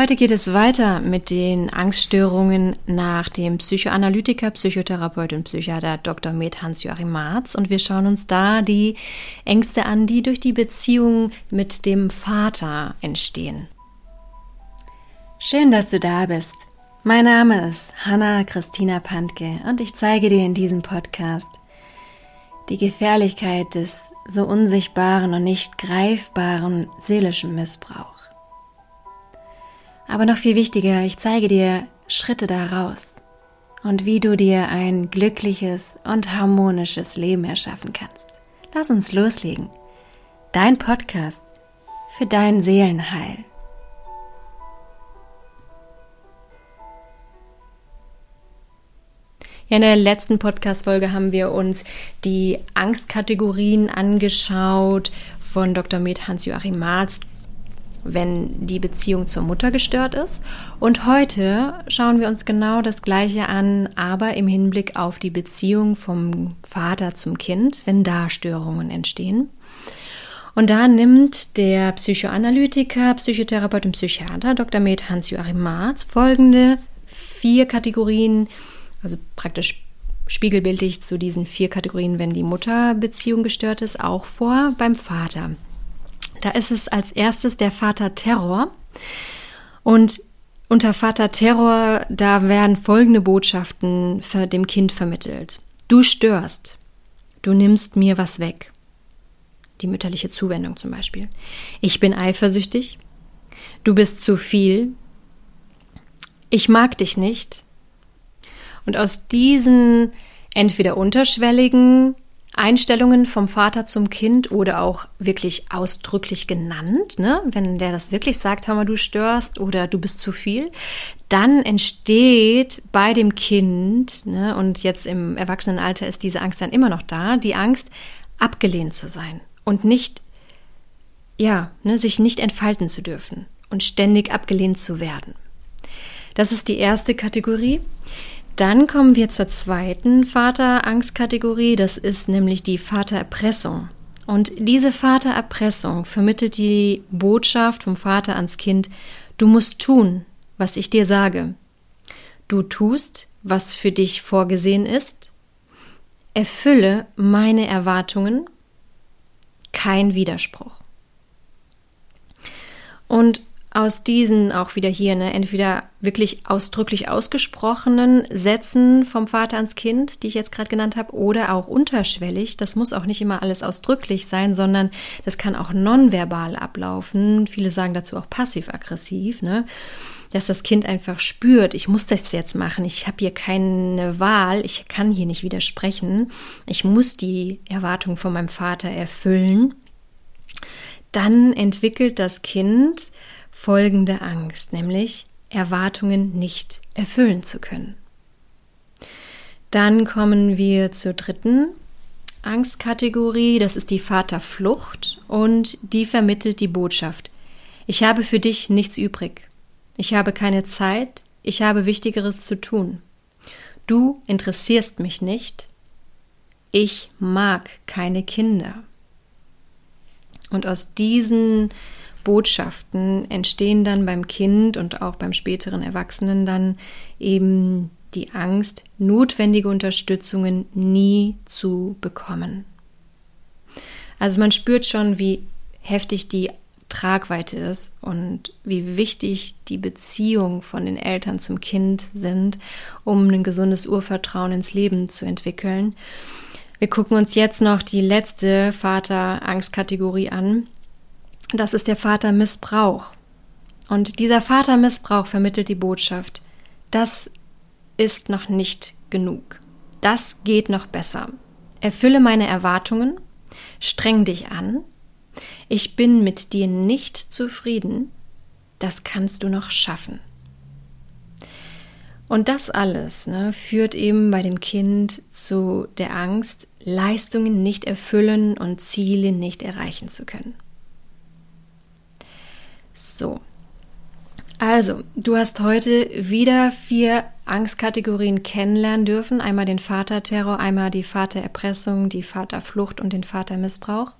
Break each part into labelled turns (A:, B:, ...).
A: Heute geht es weiter mit den Angststörungen nach dem Psychoanalytiker, Psychotherapeut und Psychiater Dr. Med Hans-Joachim Marz und wir schauen uns da die Ängste an, die durch die Beziehung mit dem Vater entstehen. Schön, dass du da bist. Mein Name ist Hanna Christina Pantke und ich zeige dir in diesem Podcast die Gefährlichkeit des so unsichtbaren und nicht greifbaren seelischen Missbrauchs. Aber noch viel wichtiger, ich zeige dir Schritte daraus und wie du dir ein glückliches und harmonisches Leben erschaffen kannst. Lass uns loslegen. Dein Podcast für dein Seelenheil. Ja, in der letzten Podcast-Folge haben wir uns die Angstkategorien angeschaut von Dr. Med Hans-Joachim Marz, wenn die Beziehung zur Mutter gestört ist. Und heute schauen wir uns genau das Gleiche an, aber im Hinblick auf die Beziehung vom Vater zum Kind, wenn da Störungen entstehen. Und da nimmt der Psychoanalytiker, Psychotherapeut und Psychiater Dr. Med Hans-Joachim Marz folgende vier Kategorien, also praktisch spiegelbildlich zu diesen vier Kategorien, wenn die Mutterbeziehung gestört ist, auch vor beim Vater. Da ist es als erstes der Vater Terror. Und unter Vater Terror, da werden folgende Botschaften dem Kind vermittelt. Du störst. Du nimmst mir was weg. Die mütterliche Zuwendung zum Beispiel. Ich bin eifersüchtig. Du bist zu viel. Ich mag dich nicht. Und aus diesen entweder unterschwelligen Einstellungen vom Vater zum Kind oder auch wirklich ausdrücklich genannt, ne? wenn der das wirklich sagt, mal, du störst oder du bist zu viel, dann entsteht bei dem Kind, ne, und jetzt im Erwachsenenalter ist diese Angst dann immer noch da, die Angst, abgelehnt zu sein und nicht, ja, ne, sich nicht entfalten zu dürfen und ständig abgelehnt zu werden. Das ist die erste Kategorie. Dann kommen wir zur zweiten Vaterangstkategorie, das ist nämlich die Vatererpressung. Und diese Vatererpressung vermittelt die Botschaft vom Vater ans Kind, du musst tun, was ich dir sage. Du tust, was für dich vorgesehen ist. Erfülle meine Erwartungen. Kein Widerspruch. Und aus diesen auch wieder hier, ne, entweder wirklich ausdrücklich ausgesprochenen Sätzen vom Vater ans Kind, die ich jetzt gerade genannt habe, oder auch unterschwellig. Das muss auch nicht immer alles ausdrücklich sein, sondern das kann auch nonverbal ablaufen. Viele sagen dazu auch passiv-aggressiv, ne? dass das Kind einfach spürt, ich muss das jetzt machen, ich habe hier keine Wahl, ich kann hier nicht widersprechen, ich muss die Erwartung von meinem Vater erfüllen. Dann entwickelt das Kind folgende Angst, nämlich Erwartungen nicht erfüllen zu können. Dann kommen wir zur dritten Angstkategorie, das ist die Vaterflucht und die vermittelt die Botschaft. Ich habe für dich nichts übrig. Ich habe keine Zeit, ich habe Wichtigeres zu tun. Du interessierst mich nicht. Ich mag keine Kinder. Und aus diesen Botschaften entstehen dann beim Kind und auch beim späteren Erwachsenen dann eben die Angst, notwendige Unterstützungen nie zu bekommen. Also man spürt schon, wie heftig die Tragweite ist und wie wichtig die Beziehung von den Eltern zum Kind sind, um ein gesundes Urvertrauen ins Leben zu entwickeln. Wir gucken uns jetzt noch die letzte Vater-Angst-Kategorie an, das ist der Vatermissbrauch. Und dieser Vatermissbrauch vermittelt die Botschaft, das ist noch nicht genug. Das geht noch besser. Erfülle meine Erwartungen, streng dich an. Ich bin mit dir nicht zufrieden. Das kannst du noch schaffen. Und das alles ne, führt eben bei dem Kind zu der Angst, Leistungen nicht erfüllen und Ziele nicht erreichen zu können. So. Also, du hast heute wieder vier Angstkategorien kennenlernen dürfen. Einmal den Vaterterror, einmal die Vatererpressung, die Vaterflucht und den Vatermissbrauch.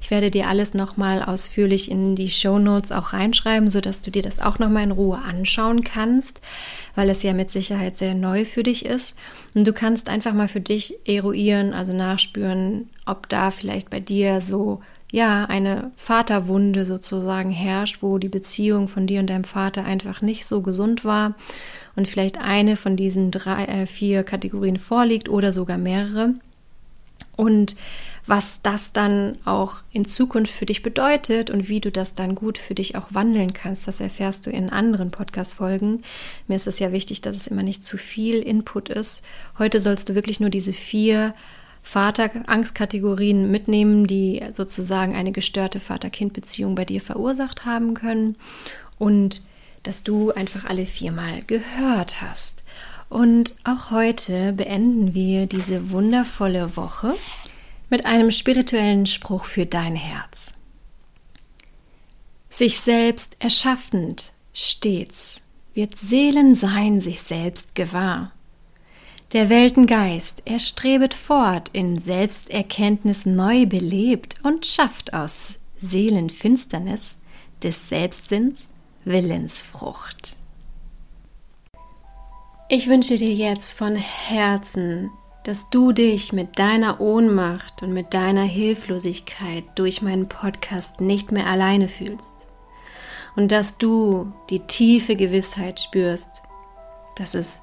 A: Ich werde dir alles nochmal ausführlich in die Show Notes auch reinschreiben, sodass du dir das auch nochmal in Ruhe anschauen kannst, weil es ja mit Sicherheit sehr neu für dich ist. Und du kannst einfach mal für dich eruieren, also nachspüren, ob da vielleicht bei dir so ja, eine Vaterwunde sozusagen herrscht, wo die Beziehung von dir und deinem Vater einfach nicht so gesund war und vielleicht eine von diesen drei, äh, vier Kategorien vorliegt oder sogar mehrere. Und was das dann auch in Zukunft für dich bedeutet und wie du das dann gut für dich auch wandeln kannst, das erfährst du in anderen Podcast-Folgen. Mir ist es ja wichtig, dass es immer nicht zu viel Input ist. Heute sollst du wirklich nur diese vier Vater-Angstkategorien mitnehmen, die sozusagen eine gestörte Vater-Kind-Beziehung bei dir verursacht haben können und dass du einfach alle viermal gehört hast. Und auch heute beenden wir diese wundervolle Woche mit einem spirituellen Spruch für dein Herz. Sich selbst erschaffend stets wird Seelensein sich selbst gewahr. Der Weltengeist, er strebet fort, in Selbsterkenntnis neu belebt und schafft aus Seelenfinsternis des Selbstsinns Willensfrucht. Ich wünsche dir jetzt von Herzen, dass du dich mit deiner Ohnmacht und mit deiner Hilflosigkeit durch meinen Podcast nicht mehr alleine fühlst und dass du die tiefe Gewissheit spürst, dass es